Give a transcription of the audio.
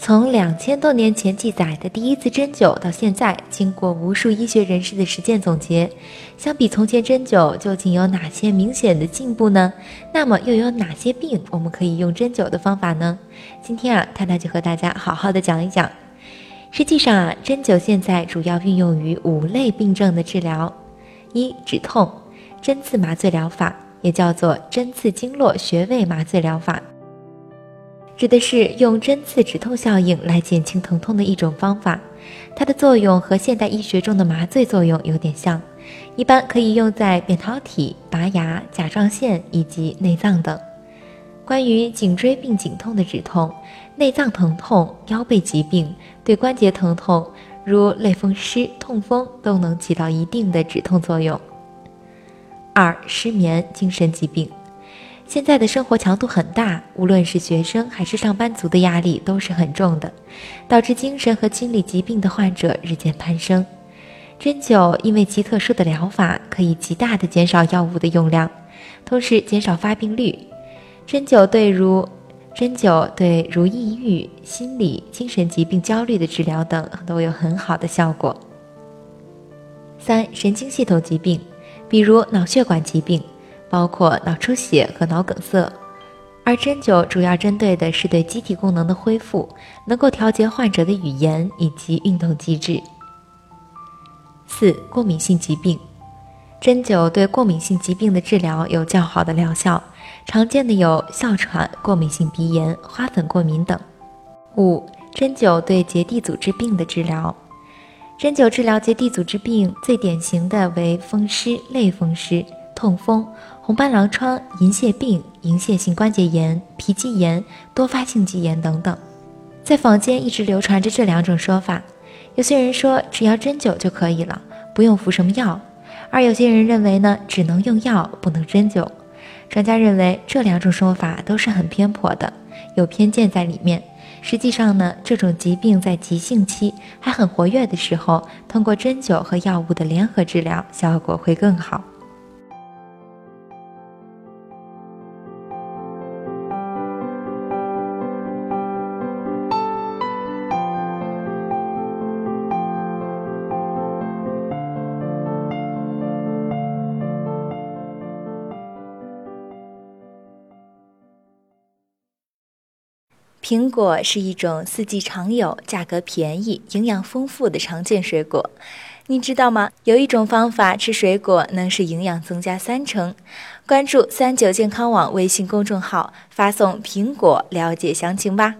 从两千多年前记载的第一次针灸到现在，经过无数医学人士的实践总结，相比从前针灸究竟有哪些明显的进步呢？那么又有哪些病我们可以用针灸的方法呢？今天啊，探探就和大家好好的讲一讲。实际上啊，针灸现在主要运用于五类病症的治疗：一、止痛，针刺麻醉疗法。也叫做针刺经络穴位麻醉疗法，指的是用针刺止痛效应来减轻疼痛的一种方法。它的作用和现代医学中的麻醉作用有点像，一般可以用在扁桃体、拔牙、甲状腺以及内脏等。关于颈椎病、颈痛的止痛、内脏疼痛、腰背疾病、对关节疼痛，如类风湿、痛风，都能起到一定的止痛作用。二、失眠、精神疾病。现在的生活强度很大，无论是学生还是上班族的压力都是很重的，导致精神和心理疾病的患者日渐攀升。针灸因为其特殊的疗法，可以极大的减少药物的用量，同时减少发病率。针灸对如针灸对如抑郁、心理、精神疾病、焦虑的治疗等都有很好的效果。三、神经系统疾病。比如脑血管疾病，包括脑出血和脑梗塞，而针灸主要针对的是对机体功能的恢复，能够调节患者的语言以及运动机制。四、过敏性疾病，针灸对过敏性疾病的治疗有较好的疗效，常见的有哮喘、过敏性鼻炎、花粉过敏等。五、针灸对结缔组织病的治疗。针灸治疗结缔组织病，最典型的为风湿、类风湿、痛风、红斑狼疮、银屑病、银屑性关节炎、皮肌炎、多发性肌炎等等。在坊间一直流传着这两种说法：有些人说只要针灸就可以了，不用服什么药；而有些人认为呢，只能用药，不能针灸。专家认为这两种说法都是很偏颇的，有偏见在里面。实际上呢，这种疾病在急性期还很活跃的时候，通过针灸和药物的联合治疗，效果会更好。苹果是一种四季常有、价格便宜、营养丰富的常见水果。你知道吗？有一种方法吃水果能使营养增加三成。关注三九健康网微信公众号，发送“苹果”了解详情吧。